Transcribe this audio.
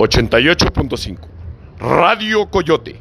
88.5. Radio Coyote.